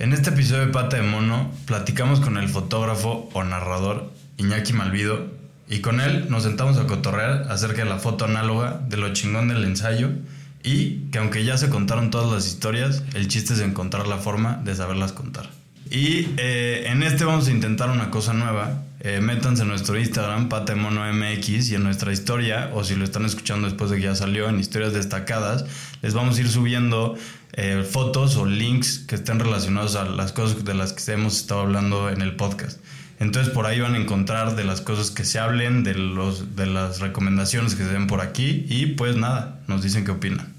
En este episodio de Pata de Mono platicamos con el fotógrafo o narrador Iñaki Malvido y con él nos sentamos a cotorrear acerca de la foto análoga, de lo chingón del ensayo y que aunque ya se contaron todas las historias, el chiste es encontrar la forma de saberlas contar. Y eh, en este vamos a intentar una cosa nueva. Eh, métanse en nuestro Instagram, MX, y en nuestra historia, o si lo están escuchando después de que ya salió, en historias destacadas, les vamos a ir subiendo eh, fotos o links que estén relacionados a las cosas de las que hemos estado hablando en el podcast. Entonces por ahí van a encontrar de las cosas que se hablen, de, los, de las recomendaciones que se den por aquí y pues nada, nos dicen qué opinan.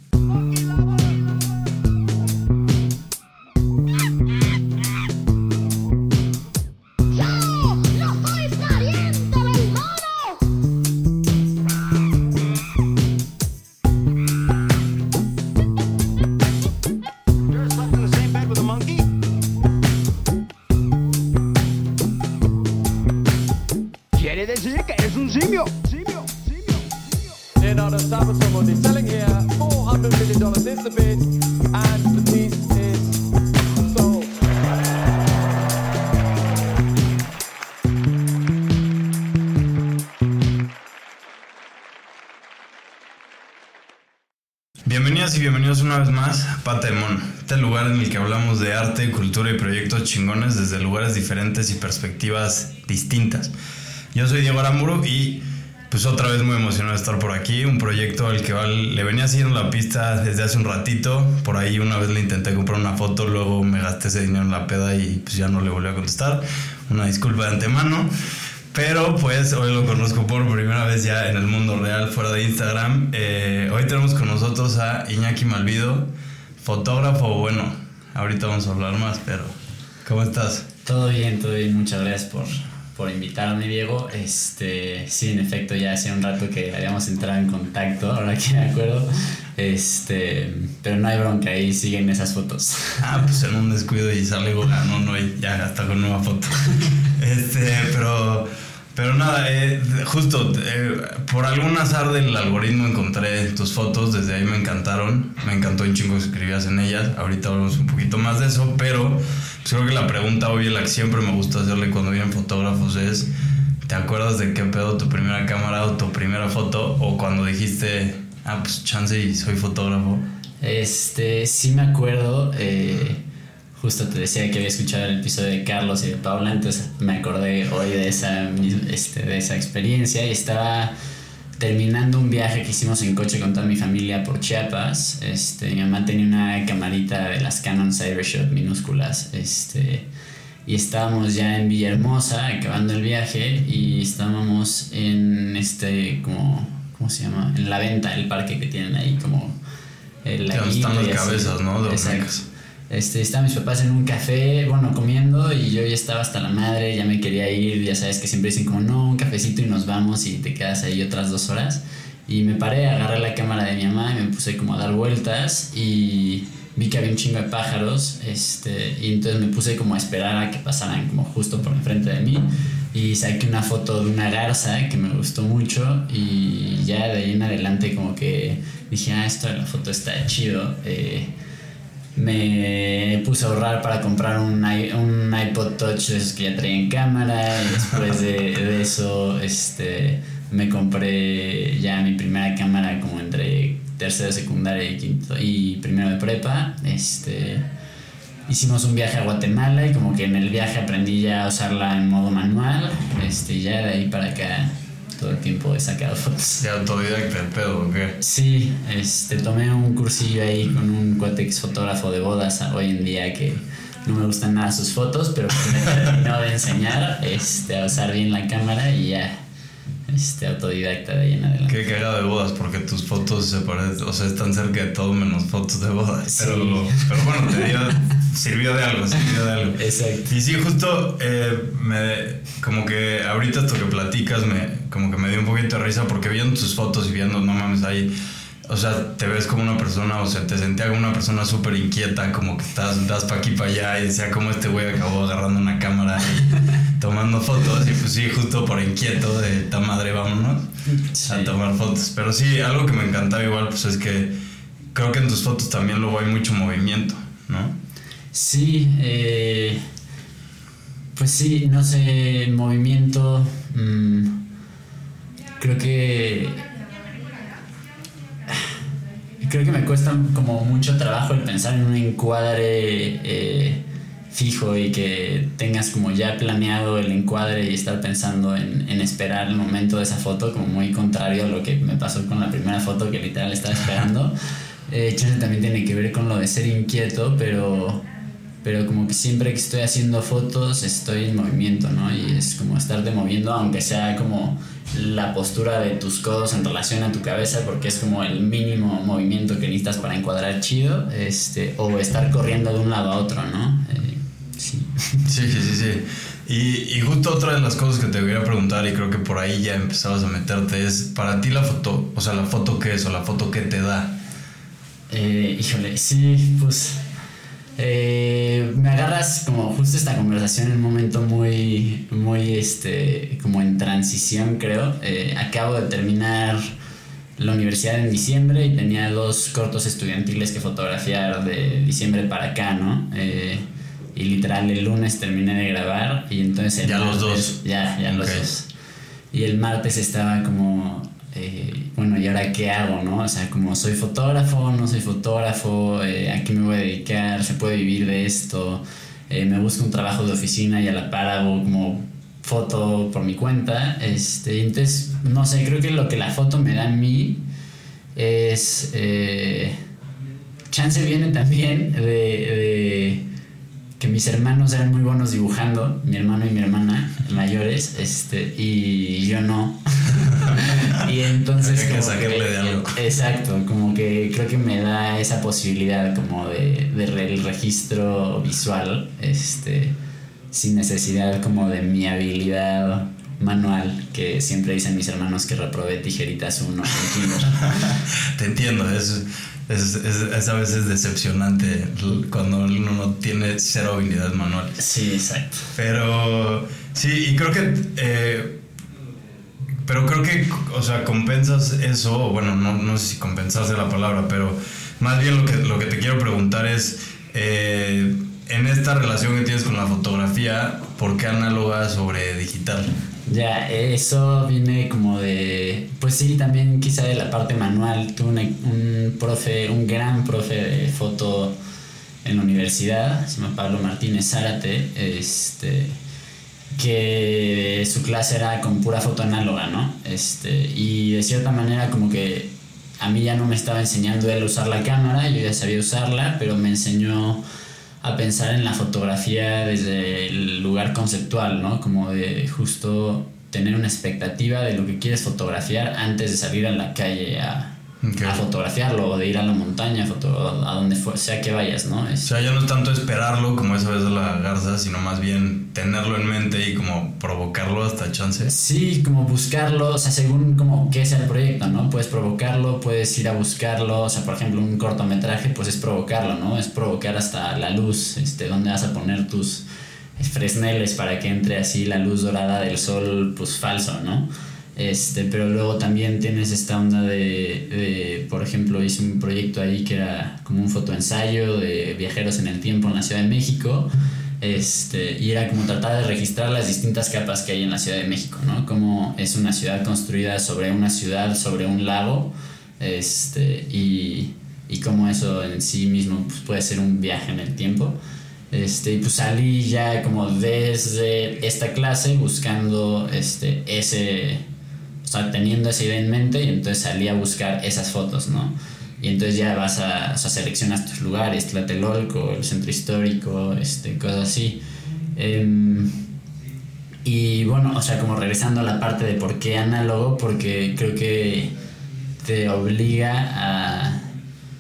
Bienvenidos una vez más a Pata de Mono, este lugar en el que hablamos de arte, cultura y proyectos chingones desde lugares diferentes y perspectivas distintas. Yo soy Diego Aramuro y pues otra vez muy emocionado de estar por aquí, un proyecto al que le venía siguiendo la pista desde hace un ratito, por ahí una vez le intenté comprar una foto, luego me gasté ese dinero en la peda y pues ya no le volví a contestar, una disculpa de antemano. Pero pues hoy lo conozco por primera vez ya en el mundo real, fuera de Instagram. Eh, hoy tenemos con nosotros a Iñaki Malvido, fotógrafo. Bueno, ahorita vamos a hablar más, pero ¿cómo estás? Todo bien, todo bien. Muchas gracias por, por invitarme, Diego. Este, sí, en efecto, ya hace un rato que habíamos entrado en contacto, ahora que me acuerdo. Este, pero no hay bronca, ahí siguen esas fotos. Ah, pues en un descuido y sale no, no, ya hasta con nueva foto. Este, pero pero nada, eh, justo eh, por algún azar del algoritmo encontré tus fotos, desde ahí me encantaron, me encantó un chingo que escribías en ellas, ahorita hablamos un poquito más de eso, pero pues, creo que la pregunta obvia, la que siempre me gusta hacerle cuando vienen fotógrafos es, ¿te acuerdas de qué pedo tu primera cámara o tu primera foto? O cuando dijiste, ah, pues chance y soy fotógrafo. Este, sí me acuerdo, eh, justo te decía que había escuchado el episodio de Carlos y de Paula, entonces me acordé hoy de esa, este, de esa experiencia y estaba terminando un viaje que hicimos en coche con toda mi familia por Chiapas. Este, mi mamá tenía una camarita de las Canon Cybershot minúsculas. Este, y estábamos ya en Villahermosa acabando el viaje y estábamos en este como ¿cómo se llama? En la venta, el parque que tienen ahí como el están las cabezas, ¿no? De Exacto. Este, estaban mis papás en un café, bueno, comiendo y yo ya estaba hasta la madre, ya me quería ir, ya sabes que siempre dicen como, no, un cafecito y nos vamos y te quedas ahí otras dos horas. Y me paré, agarré la cámara de mi mamá y me puse como a dar vueltas y vi que había un chingo de pájaros, este, y entonces me puse como a esperar a que pasaran como justo por enfrente de mí y saqué una foto de una garza que me gustó mucho y ya de ahí en adelante como que dije, ah, esto de la foto está chido. Eh, me puse a ahorrar para comprar un, un iPod Touch de que ya traían cámara y después de, eso este, me compré ya mi primera cámara como entre tercero, secundaria y quinto y primero de prepa. Este, hicimos un viaje a Guatemala y como que en el viaje aprendí ya a usarla en modo manual. Este, ya de ahí para acá todo el tiempo he sacado fotos. ¿De autodidacta el pedo o qué? Sí, este, tomé un cursillo ahí con un cuate fotógrafo de bodas hoy en día que no me gustan nada sus fotos, pero me terminó de enseñar este, a usar bien la cámara y ya este, autodidacta de ahí en adelante. Qué cagado de bodas, porque tus fotos se parecen, o sea, están cerca de todo menos fotos de bodas. Pero, pero bueno, te dio, sirvió de algo, sirvió de algo. Exacto. Y sí, justo eh, me, como que ahorita esto que platicas, me, como que me dio un poquito de risa porque viendo tus fotos y viendo, no mames, ahí o sea, te ves como una persona, o sea, te sentía como una persona súper inquieta, como que estás, das pa' aquí, para allá, y decía como este güey acabó agarrando una cámara y tomando fotos, y pues sí, justo por inquieto de esta madre, vámonos a tomar fotos. Pero sí, algo que me encantaba igual, pues es que creo que en tus fotos también luego hay mucho movimiento, ¿no? Sí, eh, pues sí, no sé, movimiento. Mm, creo que. Creo que me cuesta como mucho trabajo el pensar en un encuadre eh, fijo y que tengas como ya planeado el encuadre y estar pensando en, esperar el momento de esa foto, como muy contrario a lo que me pasó con la primera foto que literal estaba esperando. Eh, también tiene que ver con lo de ser inquieto, pero, pero como siempre que estoy haciendo fotos estoy en movimiento, ¿no? Y es como estarte moviendo, aunque sea como la postura de tus codos en relación a tu cabeza, porque es como el mínimo movimiento que necesitas para encuadrar chido, este, o estar corriendo de un lado a otro, ¿no? Eh, sí. Sí, sí, sí, Y, y, justo otra de las cosas que te voy a preguntar, y creo que por ahí ya empezabas a meterte, es para ti la foto, o sea, la foto qué es, o la foto que te da. Eh, híjole, sí, pues eh, me agarras como justo esta conversación en un momento muy, muy, este, como en transición, creo. Eh, acabo de terminar la universidad en diciembre y tenía dos cortos estudiantiles que fotografiar de diciembre para acá, ¿no? Eh, y literal el lunes terminé de grabar y entonces el ya los dos. Ya, ya los dos. Y el martes estaba como eh, bueno, ¿y ahora qué hago, no? O sea, como soy fotógrafo, no soy fotógrafo, eh, ¿a qué me voy a dedicar? ¿Se puede vivir de esto? Eh, me busco un trabajo de oficina y a la par hago como foto por mi cuenta. Este, entonces, no sé, creo que lo que la foto me da a mí es... chance viene también de que mis hermanos eran muy buenos dibujando, mi hermano y mi hermana mayores, este, y yo no. y entonces exacto, como que creo que me da esa posibilidad como de, de el registro visual, este, sin necesidad como de mi habilidad manual que siempre dicen mis hermanos que reprobé tijeritas uno Te entiendo, es es, es, a veces decepcionante cuando uno no tiene cero habilidad manual. Sí, exacto. Pero sí, y creo que... Eh, pero creo que, o sea, compensas eso, bueno, no, no sé si compensarse la palabra, pero más bien lo que, lo que te quiero preguntar es, eh, en esta relación que tienes con la fotografía, ¿por qué análoga sobre digital? Ya, eso viene como de, pues sí, también quizá de la parte manual. Tuve un profe, un gran profe de foto en la universidad, se llama Pablo Martínez Zárate, este, que su clase era con pura foto análoga, ¿no? Este, y de cierta manera como que a mí ya no me estaba enseñando él a usar la cámara, yo ya sabía usarla, pero me enseñó a pensar en la fotografía desde el lugar conceptual, ¿no? Como de justo tener una expectativa de lo que quieres fotografiar antes de salir a la calle a, a fotografiarlo o de ir a la montaña, a donde sea que vayas, ¿no? O sea, ya no es tanto esperarlo como esa vez de la garza, sino más bien tenerlo en mente y como provocarlo hasta chance. Sí, como buscarlo, o sea, según como qué sea el proyecto, ¿no? Puedes provocarlo, puedes ir a buscarlo, o sea, por ejemplo, un cortometraje, pues es provocarlo, ¿no? Es provocar hasta la luz, este, donde vas a poner tus fresneles para que entre así la luz dorada del sol, pues falso, ¿no? Este, pero luego también tienes esta onda de, por ejemplo, hice un proyecto ahí que era como un fotoensayo de viajeros en el tiempo en la Ciudad de México. Este, y era como tratar de registrar las distintas capas que hay en la Ciudad de México, ¿no? Como es una ciudad construida sobre una ciudad, sobre un lago, este, y, y cómo eso en sí mismo pues, puede ser un viaje en el tiempo. Este, y pues salí ya como desde esta clase buscando este, ese, sea, teniendo esa idea en mente y entonces salí a buscar esas fotos, ¿no? Y entonces ya vas a, o seleccionas tus lugares, Tlatelolco, el centro histórico, este, cosas así. Em, y bueno, o sea, como regresando a la parte de por qué análogo, porque creo que te obliga a,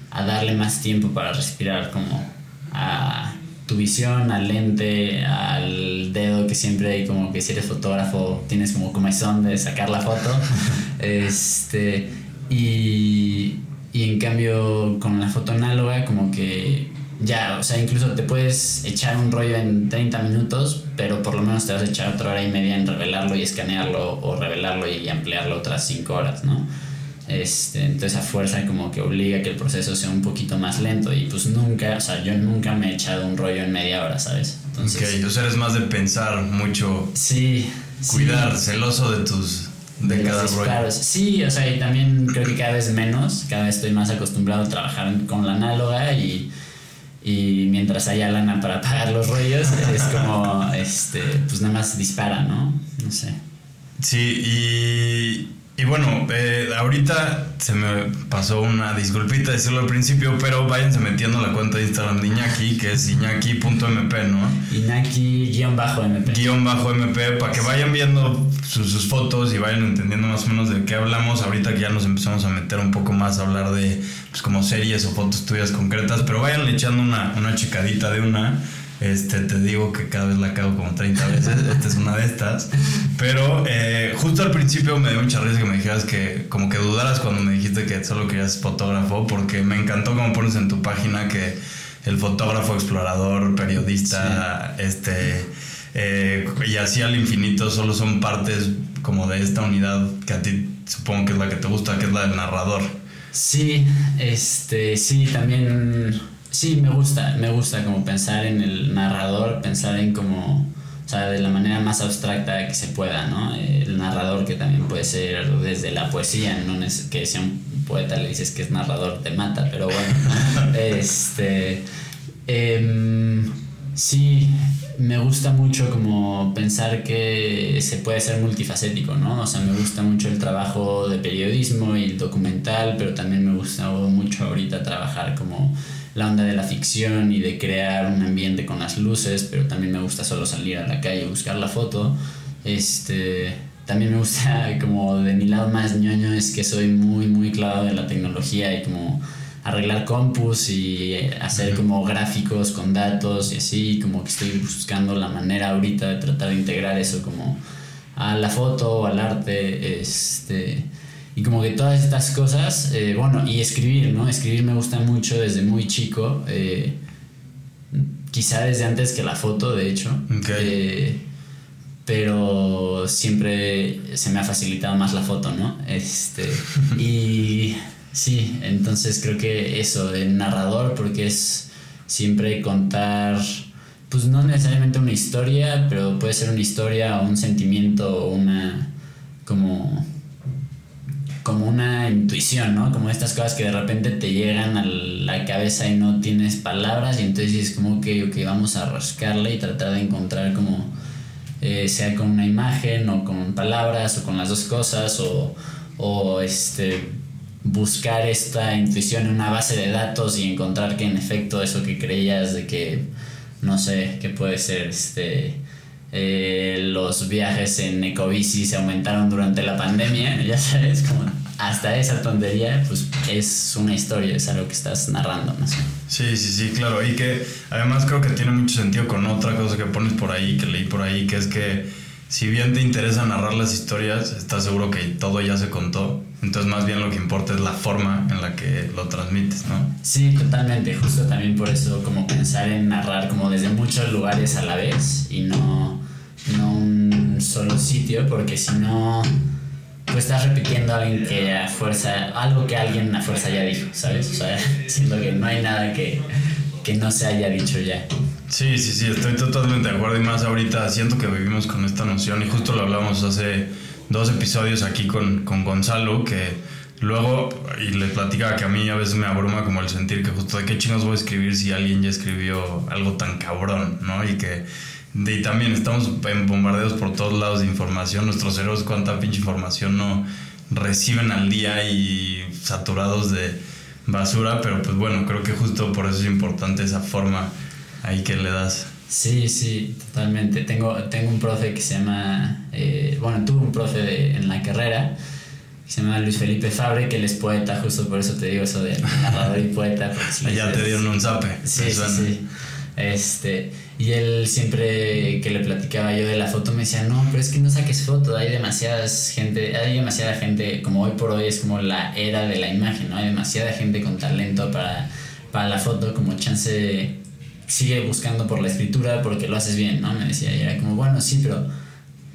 a darle más tiempo para respirar, como a tu visión, al lente, al dedo, que siempre hay como que si eres fotógrafo tienes como comezón de sacar la foto. este, y, y en cambio con la foto análoga como que ya, o sea, incluso te puedes echar un rollo en 30 minutos, pero por lo menos te vas a echar otra hora y media en revelarlo y escanearlo o revelarlo y ampliarlo otras 5 horas, ¿no? Este, entonces a fuerza como que obliga a que el proceso sea un poquito más lento y pues nunca, o sea, yo nunca me he echado un rollo en media hora, ¿sabes? Entonces, ok, sea, eres más de pensar mucho. Sí. Cuidar, celoso de tus... De, cada rollo. Sí, o sea, y también creo que cada vez menos, cada vez estoy más acostumbrado a trabajar con la análoga y, y mientras haya lana para pagar los rollos, es como, este, pues nada más dispara, ¿no? No sé. Sí, y y bueno, eh, ahorita se me pasó una disculpita decirlo al principio, pero váyanse metiendo la cuenta de Instagram de Iñaki, que es iñaki.mp, ¿no? Iñaki-mp. Guión bajo MP, para que vayan viendo sus, fotos y vayan entendiendo más o menos de qué hablamos. Ahorita que ya nos empezamos a meter un poco más a hablar de, pues, como series o fotos tuyas concretas, pero vayan echando una, una chicadita de una este, te digo que cada vez la cago como 30 veces. Esta es una de estas. Pero eh, justo al principio me dio mucha risa que me dijeras que, como que dudaras cuando me dijiste que solo querías fotógrafo, porque me encantó como pones en tu página que el fotógrafo, explorador, periodista, este. Eh, y así al infinito solo son partes como de esta unidad que a ti supongo que es la que te gusta, que es la del narrador. Sí, este, sí, también Sí, me gusta, me gusta como pensar en el narrador, pensar en como, o sea, de la manera más abstracta que se pueda, ¿no? El narrador que también puede ser desde la poesía, no es que sea un poeta le dices que es narrador, te mata, pero bueno, este, em, sí, me gusta mucho como pensar que se puede ser multifacético, ¿no? O sea, me gusta mucho el trabajo de periodismo y el documental, pero también me gusta mucho ahorita trabajar como la onda de la ficción y de crear un ambiente con las luces, pero también me gusta solo salir a la calle y buscar la foto. Este, también me gusta como de mi lado más ñoño es que soy muy muy clavado de la tecnología y como arreglar compus y hacer como gráficos con datos y así, como que estoy buscando la manera ahorita de tratar de integrar eso como a la foto o al arte, este y como que todas estas cosas, eh, bueno, y escribir, ¿no? Escribir me gusta mucho desde muy chico, eh, quizá desde antes que la foto, de hecho. Eh, pero siempre se me ha facilitado más la foto, ¿no? Este, y sí, entonces creo que eso, de narrador, porque es siempre contar, pues no necesariamente una historia, pero puede ser una historia o un sentimiento o una, como como una intuición, ¿no? Como estas cosas que de repente te llegan a la cabeza y no tienes palabras y entonces es como que, ok, vamos a rascarle y tratar de encontrar como, eh, sea con una imagen o con palabras o con las dos cosas o, o este, buscar esta intuición en una base de datos y encontrar que en efecto eso que creías de que, no sé, que puede ser este eh, los viajes en ecobici se aumentaron durante la pandemia, ya sabes, como hasta esa tontería, pues es una historia, es algo que estás narrando, ¿no? Sí, sí, sí, claro, y que además creo que tiene mucho sentido con otra cosa que pones por ahí, que leí por ahí, que es que si bien te interesa narrar las historias, estás seguro que todo ya se contó, entonces más bien lo que importa es la forma en la que lo transmites, ¿no? Sí, totalmente, justo también por eso como pensar en narrar como desde muchos lugares a la vez y no no un solo sitio, porque si no, pues estás repitiendo alguien que a fuerza, algo que alguien a fuerza ya dijo, ¿sabes? O sea, siento que no hay nada que, que no se haya dicho ya. Sí, sí, sí, estoy totalmente de acuerdo y más ahorita siento que vivimos con esta noción y justo lo hablamos hace dos episodios aquí con, con Gonzalo que luego y le platicaba que a mí a veces me abruma como el sentir que justo de qué chinos voy a escribir si alguien ya escribió algo tan cabrón, ¿no? Y que y también estamos en bombardeos por todos lados de información. Nuestros cerebros, cuánta pinche información no reciben al día y saturados de basura. Pero pues bueno, creo que justo por eso es importante esa forma ahí que le das. Sí, sí, totalmente. Tengo, tengo un profe que se llama, eh, bueno, tuve un profe en la carrera que se llama Luis Felipe Fabre, que él es poeta, justo por eso te digo eso de narrador y poeta. Ya te dieron un zape. Sí, sí, sí. Este, y él siempre que le platicaba yo de la foto me decía, no, pero es que no saques foto, hay demasiadas gente, hay demasiada gente, como hoy por hoy es como la era de la imagen, ¿no? Hay demasiada gente con talento para, para la foto, como chance sigue buscando por la escritura porque lo haces bien, ¿no? Me decía, y era como, bueno, sí, pero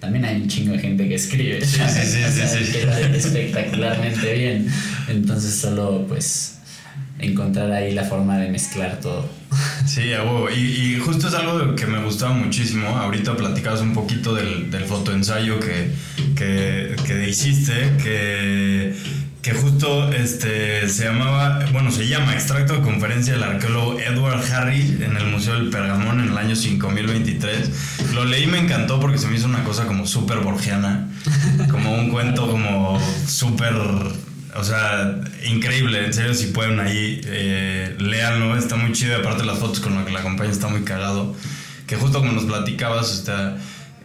también hay un chingo de gente que escribe. Sí, sí, sí, O sea, que lo hace espectacularmente bien. Entonces solo pues encontrar ahí la forma de mezclar todo. Sí, y justo es algo que me gustaba muchísimo. Ahorita platicabas un poquito del, del fotoensayo que, que, que hiciste, que, que justo este, se llamaba, bueno, se llama Extracto de Conferencia del arqueólogo Edward Harry en el Museo del Pergamón en el año 5023. Lo leí y me encantó porque se me hizo una cosa como súper borgiana, como un cuento como súper o sea, increíble, en serio, si pueden ahí, eh, léanlo, está muy chido. Aparte, las fotos con las que la acompaña está muy cagado. Que justo como nos platicabas, está,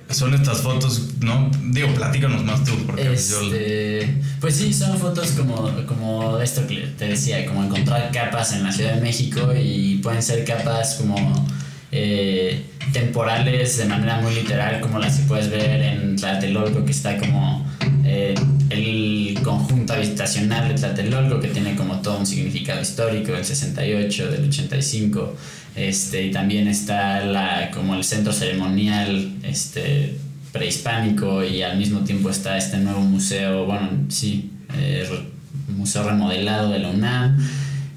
son estas fotos, ¿no? Digo, platícanos más tú, porque pues, yo. Este, pues sí, son fotos como, como esto que te decía, como encontrar capas en la Ciudad de México y pueden ser capas como eh, temporales de manera muy literal, como las que puedes ver en Tlatelolco, que está como eh, el conjunto habitacional de Tlatelolco, que tiene como todo un significado histórico del 68, del 85. Este, y también está la, como el centro ceremonial este, prehispánico y al mismo tiempo está este nuevo museo, bueno, sí, eh, museo remodelado de la UNAM,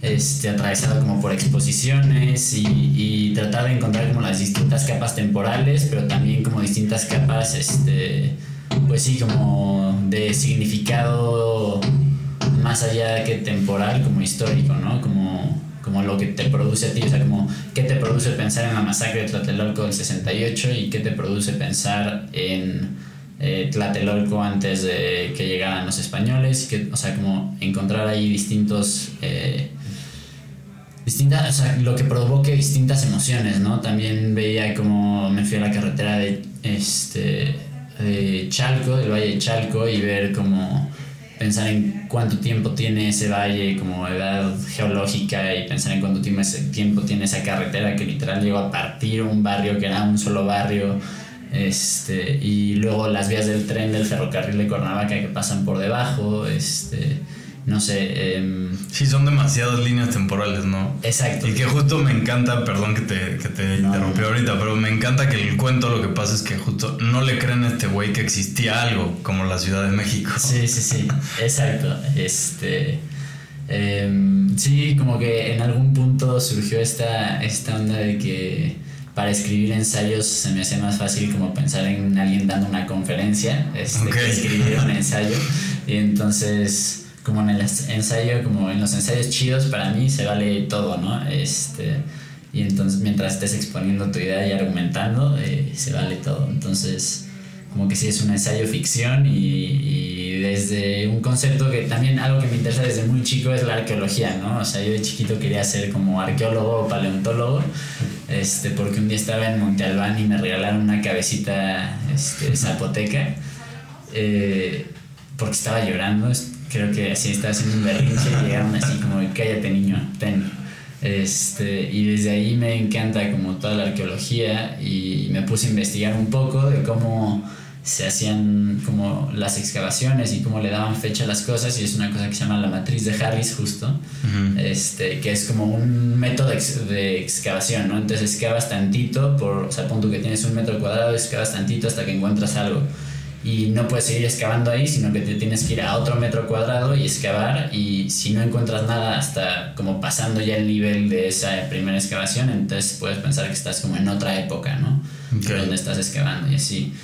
este, atravesado como por exposiciones y, y tratar de encontrar como las distintas capas temporales, pero también como distintas capas, este, pues sí, como de significado más allá que temporal, como histórico, ¿no? Como, como lo que te produce a ti, o sea, como qué te produce pensar en la masacre de Tlatelolco del 68 y qué te produce pensar en eh, Tlatelolco antes de que llegaran los españoles, que, o sea, como encontrar ahí distintos... eh, distintas, o sea, lo que provoque distintas emociones, ¿no? También veía como me fui a la carretera de este de Chalco, del Valle de Chalco y ver como pensar en cuánto tiempo tiene ese valle como edad geológica y pensar en cuánto tiempo tiene esa carretera que literal llegó a partir un barrio que era un solo barrio este y luego las vías del tren del ferrocarril de Cuernavaca que pasan por debajo este no sé em, Sí, son demasiadas líneas temporales, ¿no? exacto Y que justo me encanta, perdón que te, que te No. interrumpí ahorita, pero me encanta que el cuento lo que pasa es que justo no le creen a este güey que existía algo como la Ciudad de México. Sí, sí, sí, exacto. Este, em, sí, como que en algún punto surgió esta, esta onda de que para escribir ensayos se me hacía más fácil como pensar en alguien dando una conferencia este, que escribir un ensayo. Y entonces, como en el ensayo, como en los ensayos chidos, para mí se vale todo, ¿no? Este, y entonces mientras estés exponiendo tu idea y argumentando, eh, se vale todo. Entonces como que sí es un ensayo ficción y, y desde un concepto que también algo que me interesa desde muy chico es la arqueología, ¿no? O sea, yo de chiquito quería ser como arqueólogo o paleontólogo, este, porque un día estaba en Monte Albán y me regalaron una cabecita este, zapoteca, eh, porque estaba llorando, creo que así estaba haciendo un berrinche y llegaron así como, cállate niño, ten. Este, y desde ahí me encanta como toda la arqueología y me puse a investigar un poco de cómo se hacían como las excavaciones y cómo le daban fecha a las cosas y es una cosa que se llama la matriz de Harris justo, Ujú. este, que es como un método de, ex- de excavación, ¿no? Entonces excavas tantito, por, o sea, pon tú que tienes un metro cuadrado, excavas tantito hasta que encuentras algo y no puedes seguir excavando ahí, sino que te tienes que ir a otro metro cuadrado y excavar y si no encuentras nada hasta como pasando ya el nivel de esa primera excavación, entonces puedes pensar que estás como en otra época, ¿no? Ok. Donde estás excavando y así.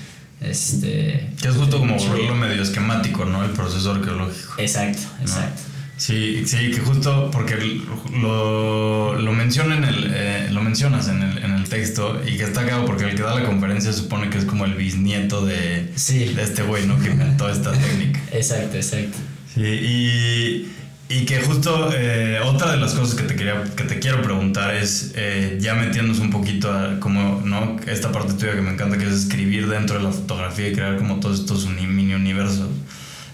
Este, Que es justo como volverlo medio esquemático, ¿no? El proceso arqueológico. Exacto, exacto. Sí, sí, que justo porque lo, lo menciona en el, eh, lo mencionas en el, en el texto y que está cagado porque el que da la conferencia supone que es como el bisnieto de, Sí, de este güey, ¿no? Que inventó esta técnica. exacto, exacto. Sí, y, y que justo eh, otra de las cosas que te quería que te quiero preguntar es eh, ya metiéndonos un poquito a como no esta parte tuya que me encanta que es escribir dentro de la fotografía y crear como todos estos mini universos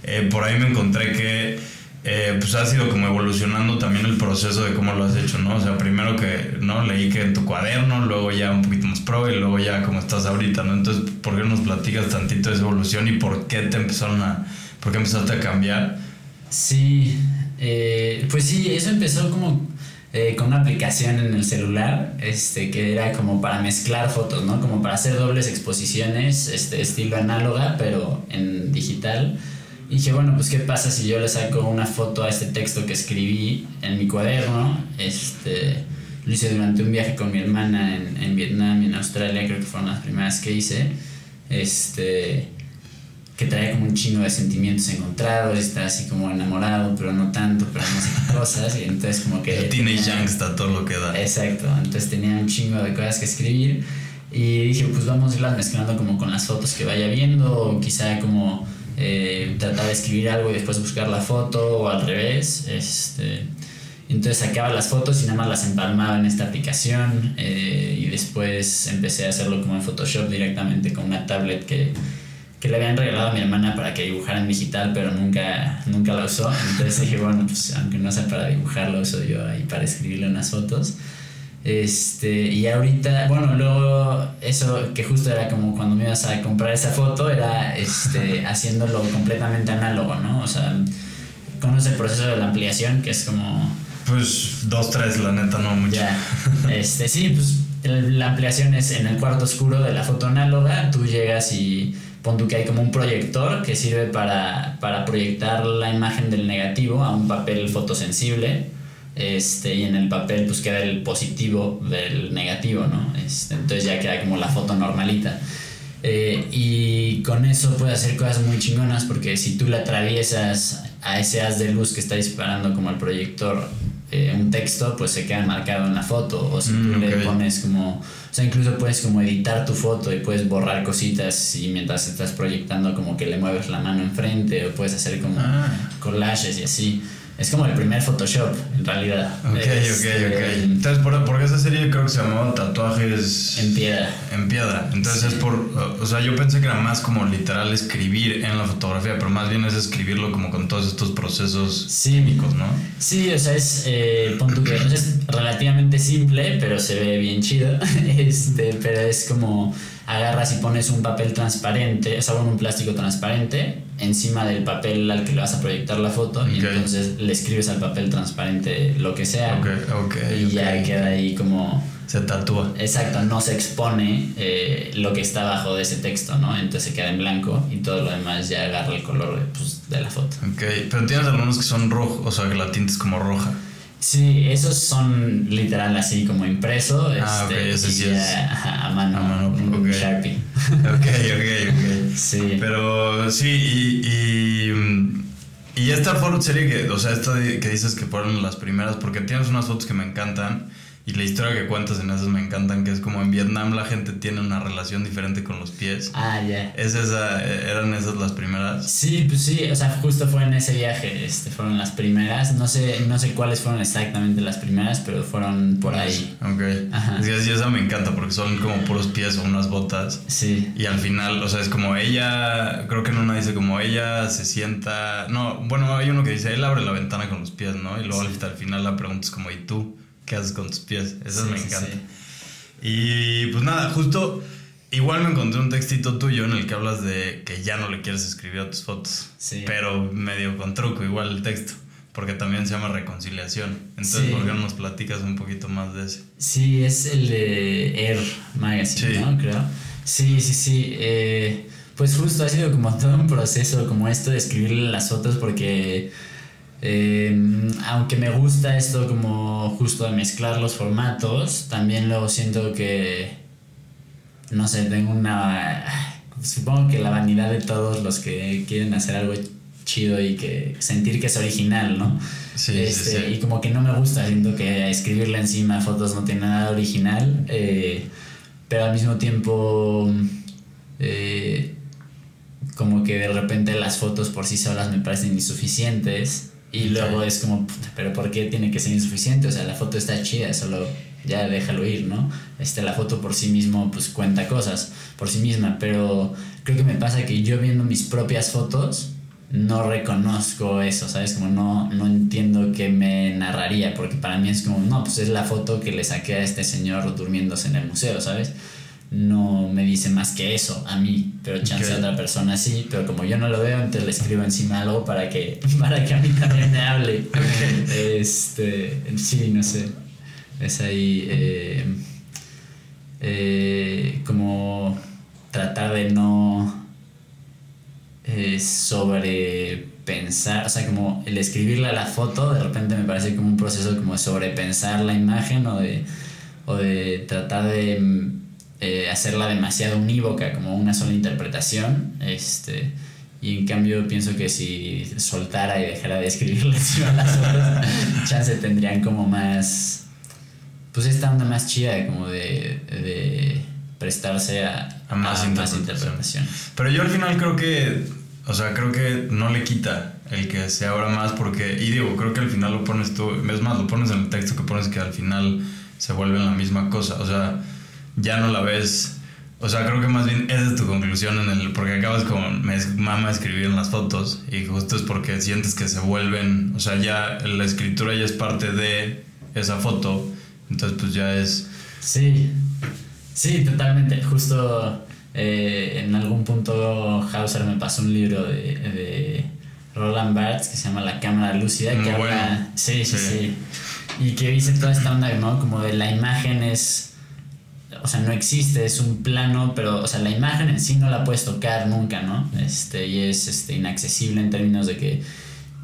Eh, por ahí me encontré que eh, pues ha sido como evolucionando también el proceso de cómo lo has hecho no o sea primero que no leí que en tu cuaderno luego ya un poquito más pro y luego ya como estás ahorita no entonces por qué no nos platicas tantito de esa evolución y por qué te empezaron a por qué empezaste a cambiar Sí, eh, pues sí, eso empezó como eh, con una aplicación en el celular, este, que era como para mezclar fotos, ¿no? Como para hacer dobles exposiciones, este, estilo análoga, pero en digital. Y dije, bueno, pues qué pasa si yo le saco una foto a este texto que escribí en mi cuaderno, este, lo hice durante un viaje con mi hermana en, en Vietnam y en Australia, creo que fueron las primeras que hice, este, que traía como un chingo de sentimientos encontrados, está así como enamorado, pero no tanto, pero no sé cosas, y entonces como que... Teenage está todo lo que da. Exacto, entonces tenía un chingo de cosas que escribir. Y dije, pues vamos a irlas mezclando como con las fotos que vaya viendo, o quizá como tratar de escribir algo y después buscar la foto, o al revés, este... Entonces sacaba las fotos y nada más las empalmaba en esta aplicación eh, y después empecé a hacerlo como en Photoshop directamente con una tablet que que le habían regalado a mi hermana para que dibujara en digital, pero nunca, nunca la usó. Entonces dije, bueno, pues aunque no sea para dibujar, lo uso yo ahí para escribirle unas fotos. Este, y ahorita, bueno, luego eso que justo era como cuando me ibas a comprar esa foto, era este, haciéndolo completamente análogo, ¿no? O sea, conoce el proceso de la ampliación, que es como... Pues dos, tres, la neta, no mucho. Ya, este, sí, pues la ampliación es en el cuarto oscuro de la foto análoga, tú llegas y pon que hay como un proyector que sirve para, para, proyectar la imagen del negativo a un papel fotosensible. Este, y en el papel pues queda el positivo del negativo, ¿no? Este, entonces ya queda como la foto normalita. Eh, y con eso puede hacer cosas muy chingonas porque si tú le atraviesas a ese haz de luz que está disparando como el proyector eh, un texto, pues se queda marcado en la foto. O si tú mm, le pones como sea, incluso puedes como editar tu foto y puedes borrar cositas y mientras estás proyectando como que le mueves la mano enfrente o puedes hacer como ah. collages y así. Es como el primer Photoshop, en realidad. Ok, ok, ok. Este, Entonces, por, porque esa serie creo que se llamaba Tatuajes... En piedra. En piedra. Entonces es por... O sea, yo pensé que era más como literal escribir en la fotografía, pero más bien es escribirlo como con todos estos procesos sí. químicos, ¿no? Sí, o sea, es... Eh, es relativamente simple, pero se ve bien chido. este, pero es como agarras y pones un papel transparente, o sea, un plástico transparente encima del papel al que le vas a proyectar la foto y entonces le escribes al papel transparente lo que sea. Y ya queda ahí como se tatúa. Exacto no se expone eh, lo que está abajo de ese texto no entonces se queda en blanco y todo lo demás ya agarra el color pues, de la foto. Ok pero tienes algunos que son rojos o sea que la tinta es como roja Sí, esos son literal así como impreso. Ah, este, sí A, mano. A mano, un Sharpie. Ok, ok, ok. sí. Pero sí, y, y, y esta foto serie que, o sea, esta que dices que fueron las primeras, porque tienes unas fotos que me encantan. Y la historia que cuentas en esas me encantan, que es como en Vietnam la gente tiene una relación diferente con los pies. Ah, ya. ¿Es esa, ¿Eran esas las primeras? Sí, pues sí, o sea, justo fue en ese viaje, este, fueron las primeras. No sé, no sé cuáles fueron exactamente las primeras, pero fueron por ahí. Ok. Ajá. Sí, esa me encanta porque son como puros pies o unas botas. Sí. Y al final, o sea, es como ella, creo que en una dice como ella se sienta, no, bueno, hay uno que dice, él abre la ventana con los pies, ¿no? Y luego al final la pregunta es como, ¿y tú? Qué haces con tus pies. Eso me encanta. Y pues nada, justo igual me encontré un textito tuyo en el que hablas de que ya no le quieres escribir a tus fotos. Sí. Pero medio con truco, igual el texto. Porque también se llama reconciliación. Entonces, ¿por qué no nos platicas un poquito más de ese? Sí, es el de Air Magazine, ¿no? Creo. Sí, sí, sí. Eh, pues justo ha sido como todo un proceso como esto de escribirle las fotos porque Em, aunque me gusta esto como justo de mezclar los formatos, también luego siento que, no sé, tengo una... Supongo que la vanidad de todos los que quieren hacer algo chido y que sentir que es original, ¿no? Sí, este, Y como que no me gusta, siento que escribirle encima fotos no tiene nada original, eh, pero al mismo tiempo... Eh, como que de repente las fotos por sí solas me parecen insuficientes y luego es como, pero ¿por qué tiene que ser insuficiente? O sea, la foto está chida, solo ya déjalo ir, ¿no? Este, la foto por sí mismo pues cuenta cosas por sí misma, pero creo que me pasa que yo viendo mis propias fotos no reconozco eso, ¿sabes? Como no, no entiendo qué me narraría, porque para mí es como, no, pues es la foto que le saqué a este señor durmiéndose en el museo, ¿sabes? No me dice más que eso a mí, pero chance a otra persona sí, pero como yo no lo veo, entonces le escribo encima algo para que, para que a mí también me hable. Este, sí, no sé. Es ahí eh, eh, como tratar de no eh, sobrepensar, o sea, como el escribirle a la foto, de repente me parece como un proceso como de sobrepensar la imagen o de, o de tratar de eh, hacerla demasiado unívoca, como una sola interpretación. Este, y en cambio pienso que si soltara y dejara de escribirle encima las fotos, chance tendrían como más pues esta onda más chida como de, de prestarse a, más, a más interpretación. Pero yo al final creo que, o sea, creo que no le quita el que se abra más porque, y digo, creo que al final lo pones tú, es más, lo pones en el texto que pones que al final se vuelve la misma cosa, o sea, ya no la ves, o sea, creo que más bien esa es tu conclusión en el, porque acabas con, me mama escribir en las fotos y justo es porque sientes que se vuelven, o sea, ya la escritura ya es parte de esa foto, entonces pues ya es... Sí, sí, totalmente. Justo eh, en algún punto Hauser me pasó un libro de, de Roland Barthes que se llama La Cámara Lúcida. Muy que habla, bueno. sí, sí, Sí. sí, Y que dice toda esta onda, ¿no? Como de la imagen es. O sea, no existe, es un plano, pero, o sea, la imagen en sí no la puedes tocar nunca, ¿no? Este, y es este, inaccesible en términos de que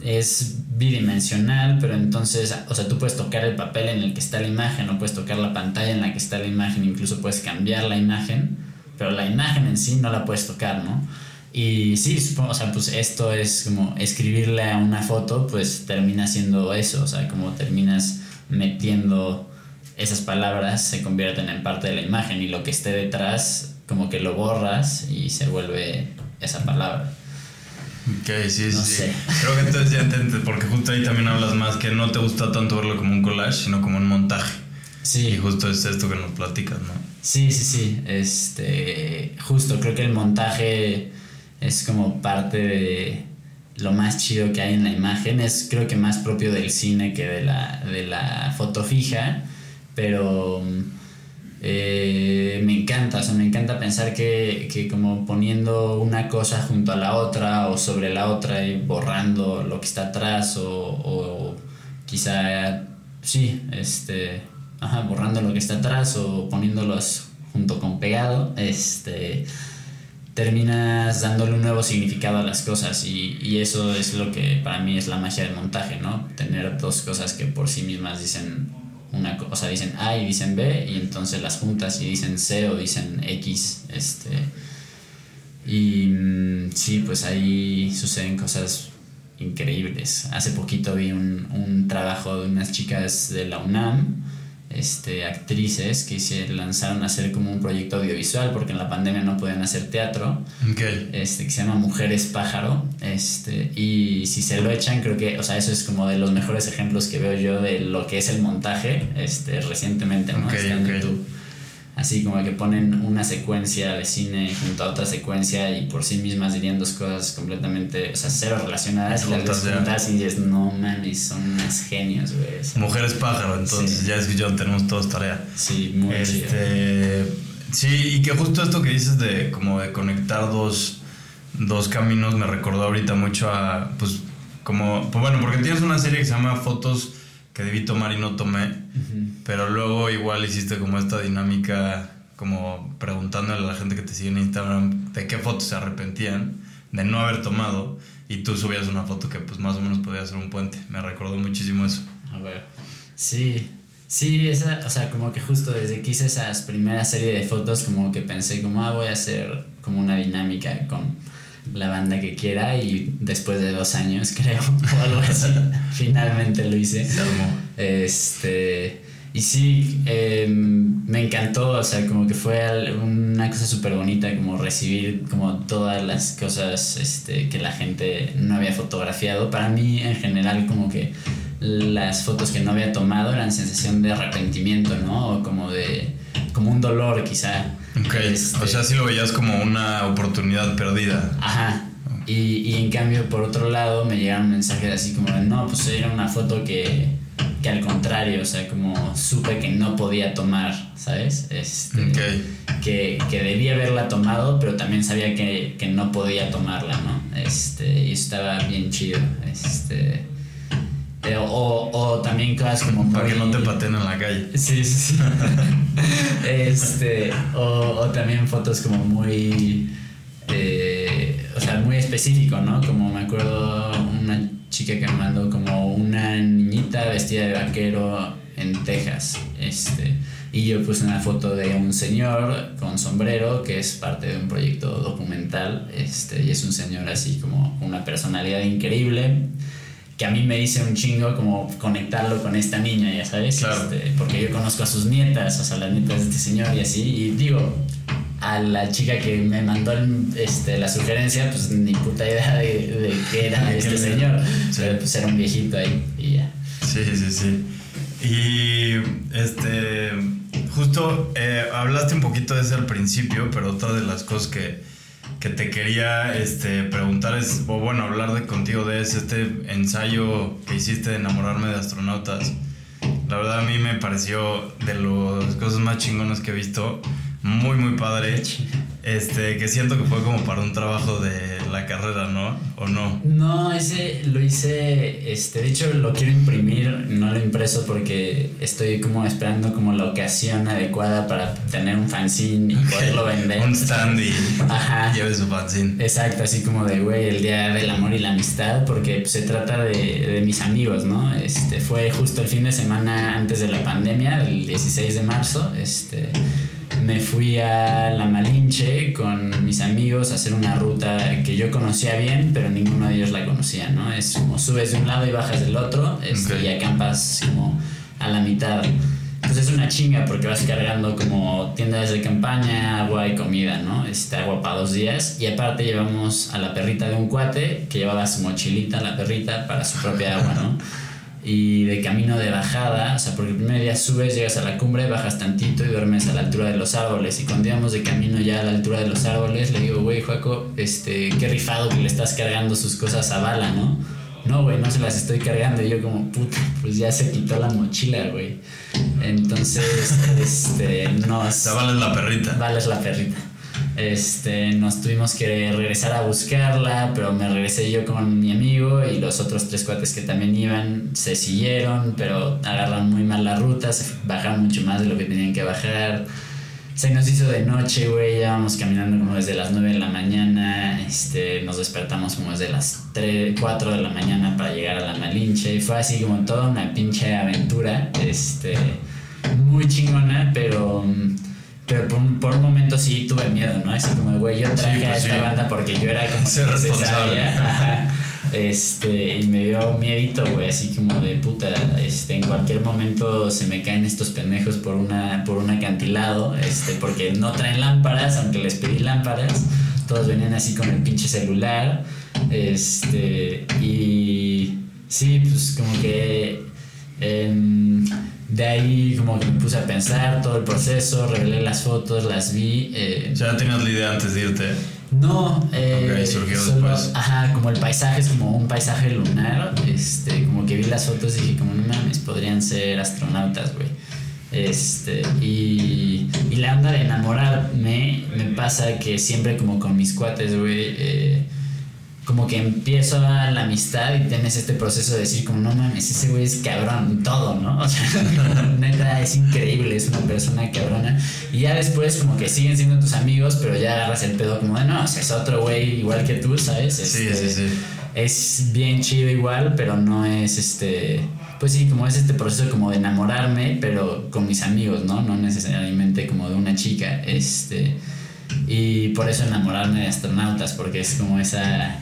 es bidimensional, pero entonces, o sea, tú puedes tocar el papel en el que está la imagen, o puedes tocar la pantalla en la que está la imagen, incluso puedes cambiar la imagen, pero la imagen en sí no la puedes tocar, ¿no? Y sí, supongo, o sea, pues esto es como escribirle a una foto, pues termina siendo eso, o sea, como terminas metiendo esas palabras, se convierten en parte de la imagen y lo que esté detrás, como que lo borras y se vuelve esa palabra. Ok, sí, sí, No sí. sé. Creo que entonces ya entiendes, porque justo ahí también hablas más que no te gusta tanto verlo como un collage, sino como un montaje. Y Sí, justo es esto que nos platicas, ¿no? sí, sí, sí. Este, justo creo que el montaje es como parte de lo más chido que hay en la imagen. Es creo que más propio del cine que de la, de la foto fija, pero eh, me encanta, o sea, me encanta pensar que, que como poniendo una cosa junto a la otra o sobre la otra y borrando lo que está atrás o, o quizá, sí, este, ajá, borrando lo que está atrás o poniéndolos junto con pegado, este, terminas dándole un nuevo significado a las cosas y, y eso es lo que para mí es la magia del montaje, ¿no? Tener dos cosas que por sí mismas dicen una o sea, dicen A y dicen B y entonces las juntas y dicen C o dicen X, este y mm, sí, pues ahí suceden cosas increíbles. Hace poquito vi un, un trabajo de unas chicas de la UNAM, este, actrices, que se lanzaron a hacer como un proyecto audiovisual porque en la pandemia no podían hacer teatro este, que se llama Mujeres Pájaro. Este, y si se lo echan, creo que, o sea, eso es como de los mejores ejemplos que veo yo de lo que es el montaje este, recientemente. Así como que ponen una secuencia de cine junto a otra secuencia y por sí mismas dirían dos cosas completamente, o sea, cero relacionadas y las ves Juntas ya. y dices, no mames, son unos genios, güey. Mujeres pájaro, entonces Sí. ya escucharon, tenemos todos tarea. Sí, muy chido. Este, sí, y que justo esto que dices de como de conectar dos, dos caminos me recordó ahorita mucho a, pues, como, pues bueno, porque tienes una serie que se llama Fotos que debí tomar y no tomé, pero luego igual hiciste como esta dinámica, como preguntándole a la gente que te sigue en Instagram de qué fotos se arrepentían de no haber tomado, y tú subías una foto que pues más o menos podía ser un puente. Me recordó muchísimo eso. A ver. Sí, sí, esa, o sea, como que justo desde que hice esas primeras serie de fotos, como que pensé como, ah, voy a hacer como una dinámica con la banda que quiera y después de dos años, creo, o algo así, finalmente lo hice. Este, y sí, eh, me encantó, o sea, como que fue una cosa súper bonita, como recibir como todas las cosas este, que la gente no había fotografiado. Para mí, en general, como que las fotos que no había tomado eran sensación de arrepentimiento, ¿no? O como de, como un dolor quizá. Ok, Este, o sea, sí lo veías como una oportunidad perdida. Ajá. Y, y en cambio, por otro lado, me llegaron mensajes así como no, pues era una foto que, que al contrario, o sea, como supe que no podía tomar, ¿sabes? Este, Ok. que, que debía haberla tomado, pero también sabía que, que no podía tomarla, ¿no? Este, y estaba bien chido. Este, Eh, o, o también cosas como Para que muy- no te pateen en la calle. Sí, sí, sí. este, o, o también fotos como muy, eh, o sea, muy específico, ¿no? Como me acuerdo una chica que me mandó como una niñita vestida de vaquero en Texas, este, y yo puse una foto de un señor con sombrero que es parte de un proyecto documental, este, y es un señor así como una personalidad increíble que a mí me dice un chingo como conectarlo con esta niña, ya sabes, Claro. Este, porque yo conozco a sus nietas, o sea, las nietas de este señor y así, y digo, a la chica que me mandó el- este, la sugerencia, pues ni puta idea de, de qué era ¿De este señor, Sí. pero pues era un viejito ahí y ya. Sí, sí, sí. Y este, justo eh, hablaste un poquito de eso al principio, pero otra de las cosas que, que te quería este, preguntar es, o bueno, hablar de contigo de es este ensayo que hiciste de enamorarme de astronautas. La verdad a mí me pareció de las cosas más chingonas que he visto, muy, muy padre. Este, que siento que fue como para un trabajo de la carrera, ¿no? ¿O no? No, ese lo hice, este, de hecho lo quiero imprimir, no lo impreso porque estoy como esperando como la ocasión adecuada para tener un fanzine y poderlo vender. Un stand y Ajá. lleve su fanzine. Exacto, así como de, güey, el día del amor y la amistad, porque pues, se trata de, de mis amigos, ¿no? Este, fue justo el fin de semana antes de la pandemia, el 16 de marzo, este, me fui a La Malinche con mis amigos a hacer una ruta que yo conocía bien, pero ninguno de ellos la conocía, ¿no? Es como subes de un lado y bajas del otro, este, Ok. y acampas como a la mitad. Pues es una chinga porque vas cargando como tiendas de campaña, agua y comida, ¿no? Este agua para dos días. Y aparte llevamos a la perrita de un cuate que llevaba su mochilita, la perrita, para su propia agua, ¿no? Y de camino de bajada, o sea, porque el primer día subes, llegas a la cumbre, bajas tantito y duermes a la altura de los árboles. Y cuando íbamos de camino ya a la altura de los árboles, le digo, güey, Juaco, este, qué rifado que le estás cargando sus cosas a bala, ¿no? No, güey, no se las estoy cargando. Y yo como, puta, pues ya se quitó la mochila, güey. Entonces, este, nos... La bala es la perrita. Es la perrita. Este, nos tuvimos que regresar a buscarla, pero me regresé yo con mi amigo y los otros tres cuates que también iban se siguieron, pero agarraron muy mal la ruta, se bajaron mucho más de lo que tenían que bajar. Se nos hizo de noche, güey, ya vamos caminando como desde las 9 de la mañana, este, nos despertamos como desde las 3, 4 de la mañana para llegar a la Malinche, y fue así como toda una pinche aventura, este, muy chingona, pero... pero por un, por un momento sí tuve miedo, ¿no? Así como, güey, yo traje Sí, a pues esta sí. banda porque yo era como Ser responsable. Este, y me dio miedito, güey, así como de puta, este, en cualquier momento se me caen estos pendejos por una, por un acantilado, este, porque no traen lámparas, aunque les pedí lámparas, todos venían así con el pinche celular, este, y sí, pues como que em, de ahí como que me puse a pensar todo el proceso, revelé las fotos, las vi. eh, ya tenías la idea antes de irte. no, eh, Ok, surgió solo- después. Ajá, como el paisaje es como un paisaje lunar. Este, como que vi las fotos y dije, como no mames, podrían ser astronautas, güey. Este, y, y la onda de enamorarme me pasa que siempre como con mis cuates, güey, eh, como que empiezo a la amistad y tienes este proceso de decir como no mames, ese güey es cabrón, todo, ¿no? O sea, neta, es increíble, es una persona cabrona. Y ya después como que siguen siendo tus amigos, pero ya agarras el pedo como de no, o sea, es otro güey igual que tú, ¿sabes? Sí, Este, sí, sí. Es bien chido igual, pero no es este... Pues sí, como es este proceso como de enamorarme, pero con mis amigos, ¿no? No necesariamente como de una chica. Este... Y por eso enamorarme de astronautas, porque es como esa,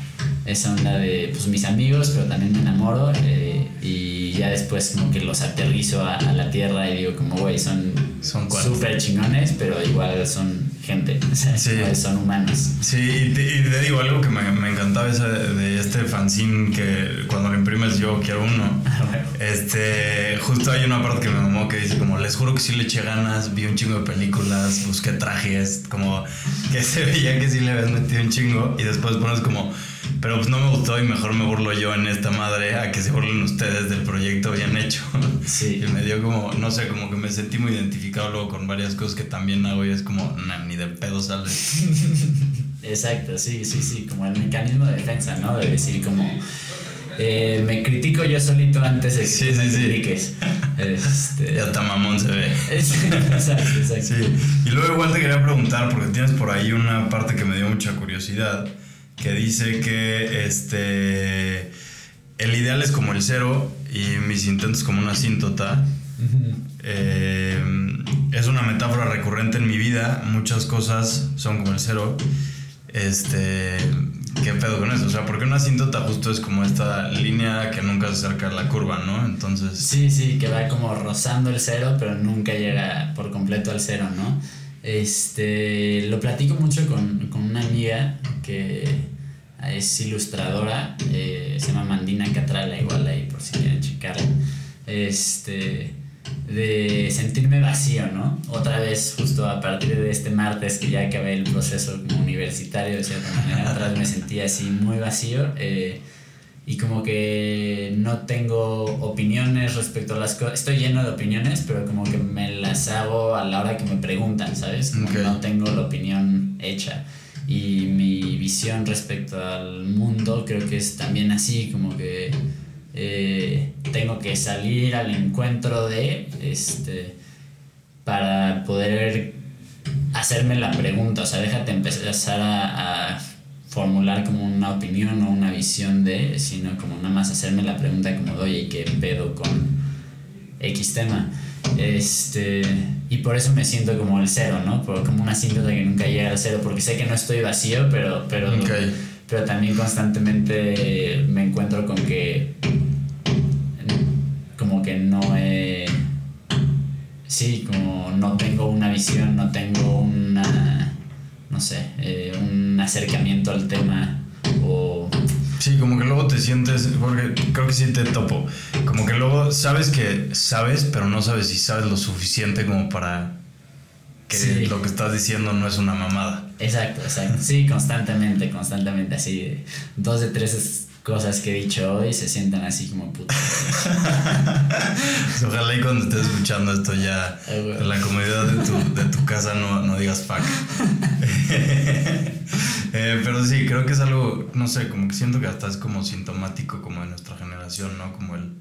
esa onda de pues, mis amigos, pero también me enamoro. eh, y ya después como que los aterrizo a, a la Tierra y digo como, güey, son súper chingones, pero igual son gente, o sea, Sí. son humanos. Sí, y te, y te digo algo que me, me encantaba esa de, de este fanzine que cuando lo imprimes yo quiero uno. Este, justo hay una parte que me mamó que dice como, les juro que sí le eché ganas, vi un chingo de películas, busqué trajes, como que se veía que sí le habías metido un chingo y después pones como, pero pues no me gustó y mejor me burlo yo en esta madre a que se burlen ustedes del proyecto bien hecho. Sí. Y me dio como, no sé, como que me sentí muy identificado luego con varias cosas que también hago y es como, "Nah, ni de pedo sale. Exacto, sí, sí, sí, como el mecanismo de defensa, ¿no? De decir como, Eh, me critico yo solito antes de que Sí, me sí, sí. critiques. Este, Ya hasta mamón se ve. exacto, exacto. Sí. Y luego igual te quería preguntar, porque tienes por ahí una parte que me dio mucha curiosidad, que dice que este el ideal es como el cero y mis intentos como una asíntota. Ujú. Eh, es una metáfora recurrente en mi vida. Muchas cosas son como el cero. Este, ¿qué pedo con eso? O sea, porque una asíntota justo es como esta línea que nunca se acerca a la curva, ¿no? Entonces, Sí, sí, que va como rozando el cero, pero nunca llega por completo al cero, ¿no? Este, lo platico mucho con, con una amiga que es ilustradora, eh, se llama Mandina Catrala, igual ahí por si quieren checarla. Este, de sentirme vacío, ¿no? Otra vez, justo a partir de este martes que ya acabé el proceso como universitario, de cierta manera, otra vez me sentía así muy vacío. eh, y como que no tengo opiniones respecto a las cosas. Estoy lleno de opiniones, pero como que me las hago a la hora que me preguntan, ¿sabes? Como que Ok. no tengo la opinión hecha. Y mi visión respecto al mundo creo que es también así, como que eh, tengo que salir al encuentro de, este, para poder hacerme la pregunta, o sea, déjate empezar a, formular como una opinión o una visión de, sino como nada más hacerme la pregunta como, oye, ¿qué pedo con X tema? Este, y por eso me siento como el cero, ¿no? Por, como una asíntota que nunca llega al cero, porque sé que no estoy vacío, pero, pero, pero también constantemente me encuentro con que como que no he sí como no tengo una visión no tengo una no sé eh, un acercamiento al tema o Sí, como que luego te sientes, porque creo que sí te topo, como que luego sabes que sabes, pero no sabes si sabes lo suficiente como para que Sí. lo que estás diciendo no es una mamada. exacto exacto sí constantemente constantemente así dos de tres cosas que he dicho hoy se sientan así como puta Ojalá y cuando estés escuchando esto ya Ay, güey. en la comodidad de tu, de tu casa no, no digas fuck. Eh, pero sí, creo que es algo, no sé, como que siento que hasta es como sintomático como de nuestra generación, ¿no? Como el,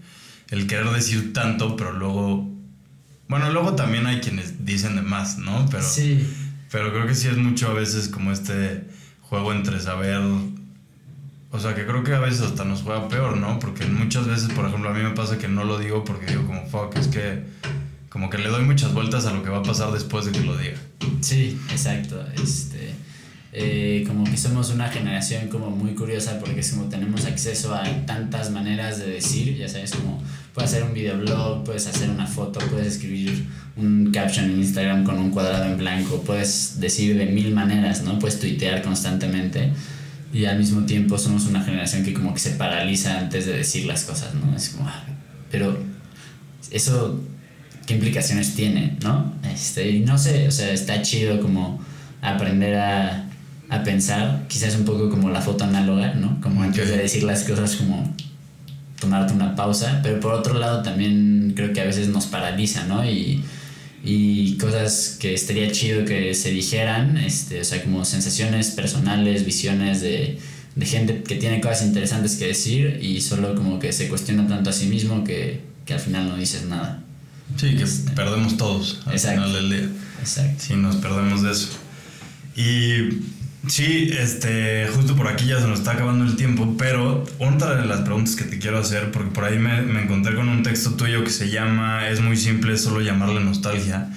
el querer decir tanto, pero luego... Bueno, luego también hay quienes dicen de más, ¿no? Pero, sí pero creo que sí es mucho a veces como este juego entre saber... O sea, que creo que a veces hasta nos juega peor, ¿no? Porque muchas veces, por ejemplo, a mí me pasa que no lo digo porque digo como, fuck, es que como que le doy muchas vueltas a lo que va a pasar después de que lo diga. Sí, exacto. Este, eh, como que somos una generación como muy curiosa porque es como tenemos acceso a tantas maneras de decir, ya sabes, como puedes hacer un videoblog, puedes hacer una foto, puedes escribir un caption en Instagram con un cuadrado en blanco, puedes decir de mil maneras, ¿no? Puedes tuitear constantemente y al mismo tiempo somos una generación que como que se paraliza antes de decir las cosas, ¿no? Es como, ah, pero eso qué implicaciones tiene, ¿no? Este, y no sé, o sea, está chido como aprender a, a pensar, quizás un poco como la foto análoga, ¿no? Como antes de decir las cosas, como tomarte una pausa, pero por otro lado también creo que a veces nos paraliza, ¿no? Y, y cosas que estaría chido que se dijeran, este, o sea, como sensaciones personales, visiones de, de gente que tiene cosas interesantes que decir y solo como que se cuestiona tanto a sí mismo que, que al final no dices nada. Sí, que Este. perdemos todos al Exacto. final del día. Exacto. Sí, nos perdemos de eso. Y sí, este, justo por aquí ya se nos está acabando el tiempo, pero otra de las preguntas que te quiero hacer, porque por ahí me, me encontré con un texto tuyo que se llama, es muy simple, solo llamarle nostalgia,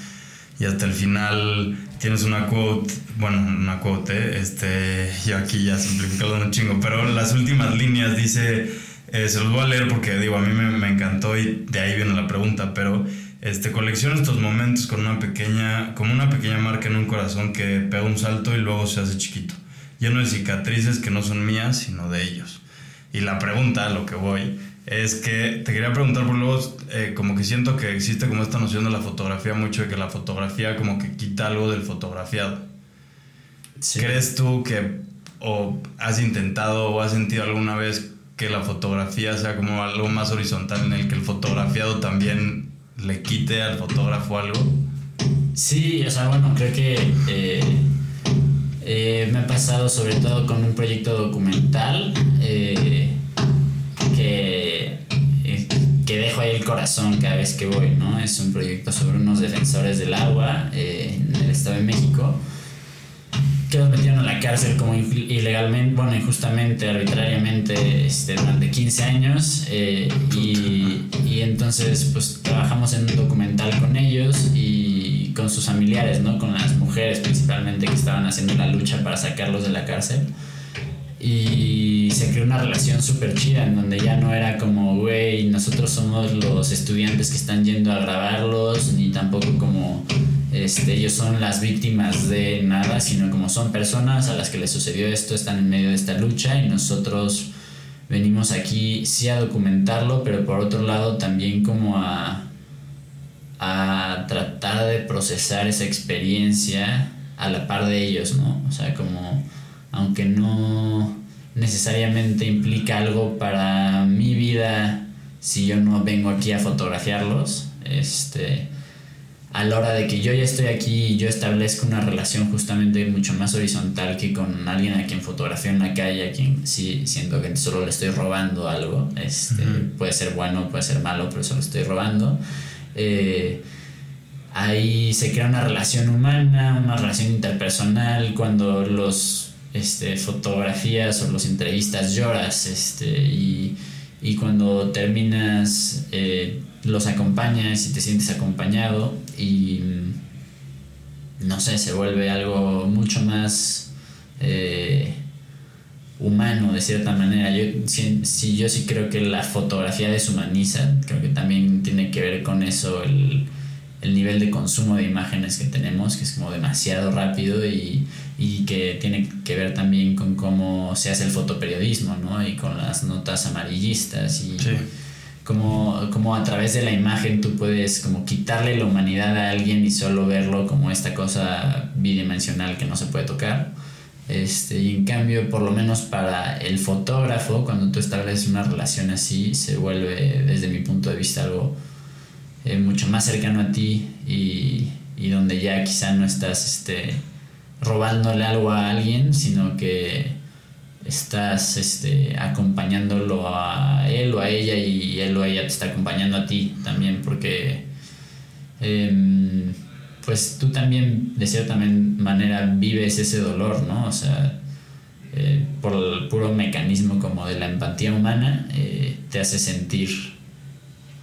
y hasta el final tienes una quote, bueno, una quote, ¿eh? este, yo aquí ya simplificando un chingo, pero las últimas líneas dice, eh, se los voy a leer porque digo, a mí me, me encantó y de ahí viene la pregunta, pero este, colecciona estos momentos con una pequeña, como una pequeña marca en un corazón que pega un salto y luego se hace chiquito, lleno de cicatrices que no son mías, sino de ellos. Y la pregunta, a lo que voy, es que te quería preguntar, por luego, eh, como que siento que existe como esta noción de la fotografía mucho, de que la fotografía como que quita algo del fotografiado. Sí. ¿Crees tú que o has intentado o has sentido alguna vez que la fotografía sea como algo más horizontal en el que el fotografiado también le quite al fotógrafo algo? Sí, o sea, bueno, creo que eh, eh, me ha pasado sobre todo con un proyecto documental eh, que, que dejo ahí el corazón cada vez que voy, ¿no? Es un proyecto sobre unos defensores del agua en el Estado de México que los metieron a la cárcel como ilegalmente, bueno, injustamente, arbitrariamente, este, durante 15 años. Eh, y, y, entonces, pues trabajamos en un documental con ellos y con sus familiares, ¿no? Con las mujeres principalmente que estaban haciendo la lucha para sacarlos de la cárcel. Y se creó una relación súper chida en donde ya no era como, güey, nosotros somos los estudiantes que están yendo a grabarlos, ni tampoco como este, ellos son las víctimas de nada, sino como son personas a las que les sucedió esto, están en medio de esta lucha y nosotros venimos aquí sí a documentarlo, pero por otro lado también como a, a tratar de procesar esa experiencia a la par de ellos, ¿no? O sea, como aunque no necesariamente implica algo para mi vida si yo no vengo aquí a fotografiarlos, este a la hora de que yo ya estoy aquí y yo establezco una relación justamente mucho más horizontal que con alguien a quien fotografía en la calle, a quien sí siento que solo le estoy robando algo, este, puede ser bueno, puede ser malo, pero solo estoy robando. Eh, ahí se crea una relación humana, una relación interpersonal, cuando los este, fotografías o los entrevistas lloras este, y, y cuando terminas... Eh, los acompañas y te sientes acompañado y mm, no sé, se vuelve algo mucho más eh, humano de cierta manera. Yo sí, yo sí creo que la fotografía deshumaniza, creo que también tiene que ver con eso el, el nivel de consumo de imágenes que tenemos, que es como demasiado rápido y, y, que tiene que ver también con cómo se hace el fotoperiodismo, ¿no? Y con las notas amarillistas y como, como a través de la imagen tú puedes como quitarle la humanidad a alguien y solo verlo como esta cosa bidimensional que no se puede tocar. Este, y en cambio, por lo menos para el fotógrafo, cuando tú estableces una relación así, se vuelve, desde mi punto de vista, algo eh, mucho más cercano a ti y, y, donde ya quizá no estás este, robándole algo a alguien, sino que estás este, acompañándolo a él o a ella y él o ella te está acompañando a ti también porque em, pues tú también de cierta manera vives ese dolor, ¿no? O sea, eh, por el puro mecanismo como de la empatía humana eh, te hace sentir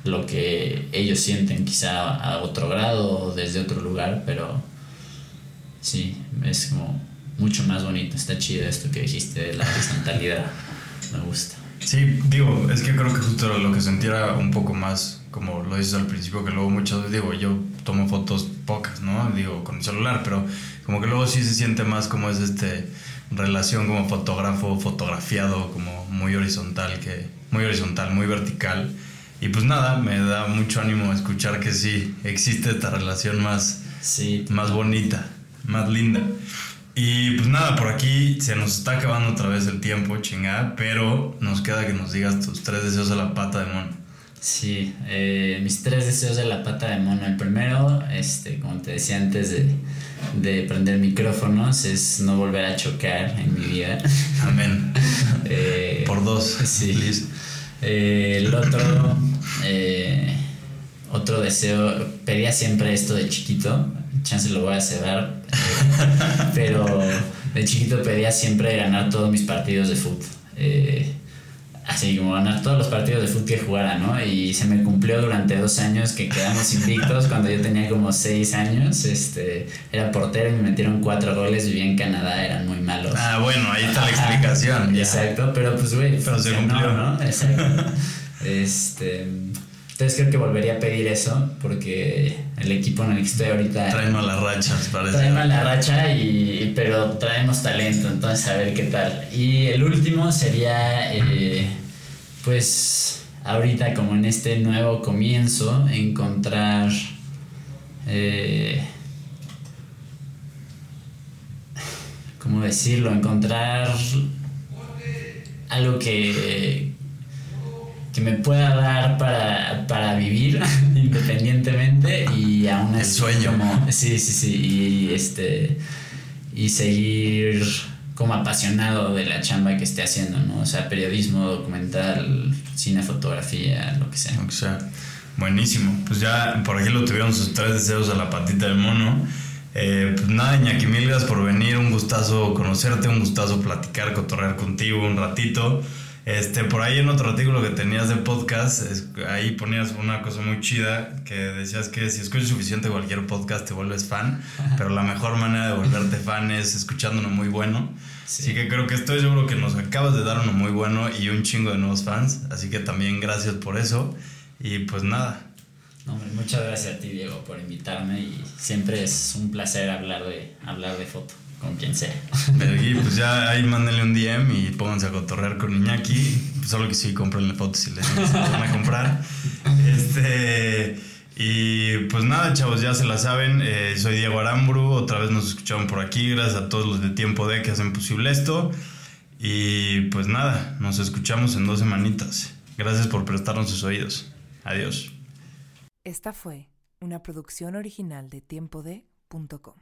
lo que ellos sienten quizá a otro grado o desde otro lugar, pero sí, es como mucho más bonito. Está chido esto que dijiste de la horizontalidad. Me gusta. Sí, digo, es que creo que justo lo que sentía un poco más, como lo dices al principio, que luego muchas veces, digo, yo tomo fotos pocas, ¿no? Digo, con el celular, pero como que luego sí se siente más como es este relación como fotógrafo, fotografiado, como muy horizontal, que muy horizontal, muy vertical. Y pues nada, me da mucho ánimo escuchar que sí existe esta relación más, sí, más bonita, más linda. Y pues nada, por aquí se nos está acabando otra vez el tiempo, chingada, pero nos queda que nos digas tus tres deseos de la pata de mono. Sí, eh, mis tres deseos de la pata de mono. El primero, este, como te decía antes de, de prender micrófonos, es no volver a chocar en mi vida. Amén. Eh, por dos. Sí. Eh, el otro, otro deseo, pedía siempre esto de chiquito, chance lo voy a cerrar. pero de chiquito pedía siempre ganar todos mis partidos de fútbol. Eh, así como ganar todos los partidos de fútbol que jugara, ¿no? Y se me cumplió durante dos años que quedamos invictos cuando yo tenía como seis años. Este, era portero y me metieron cuatro goles, vivía en Canadá, eran muy malos. Ah, bueno, ahí está la explicación. Exacto, pero pues, güey, pero se cumplió, ¿no? Exacto. Este entonces creo que volvería a pedir eso porque el equipo en el que estoy ahorita... Traemos la racha, parece. Traemos la racha, y, pero traemos talento, entonces a ver qué tal. Y el último sería, eh, pues, ahorita como en este nuevo comienzo, encontrar... Eh, ¿Cómo decirlo? Encontrar algo que, que me pueda dar para, para vivir independientemente y aún así El sueño. como sí sí sí y este y seguir como apasionado de la chamba que esté haciendo no o sea periodismo documental cine fotografía lo que sea o sea Buenísimo. Pues ya por aquí lo tuvieron sus tres deseos a la patita del mono. Eh, pues nada, Iñaki, mil gracias por venir. Un gustazo conocerte, un gustazo platicar, cotorrear contigo un ratito. Este, por ahí en otro artículo que tenías de podcast, ahí ponías una cosa muy chida que decías que si escuchas suficiente cualquier podcast te vuelves fan, pero la mejor manera de volverte fan es escuchando uno muy bueno. Así que creo que estoy seguro que nos acabas de dar uno muy bueno y un chingo de nuevos fans, así que también gracias por eso. Y pues nada. muchas gracias a ti Diego por invitarme y siempre es un placer hablar de, hablar de foto con quien sea. pues ya ahí mándenle un DM y pónganse a cotorrear con Iñaki. Solo que sí, comprenle fotos si les, van a comprar. Este. Y pues nada, chavos, ya se la saben. Eh, soy Diego Aramburu. Otra vez nos escucharon por aquí. Gracias a todos los de Tiempo D que hacen posible esto. Y pues nada, nos escuchamos en dos semanitas. Gracias por prestarnos sus oídos. Adiós. Esta fue una producción original de tiempode.com.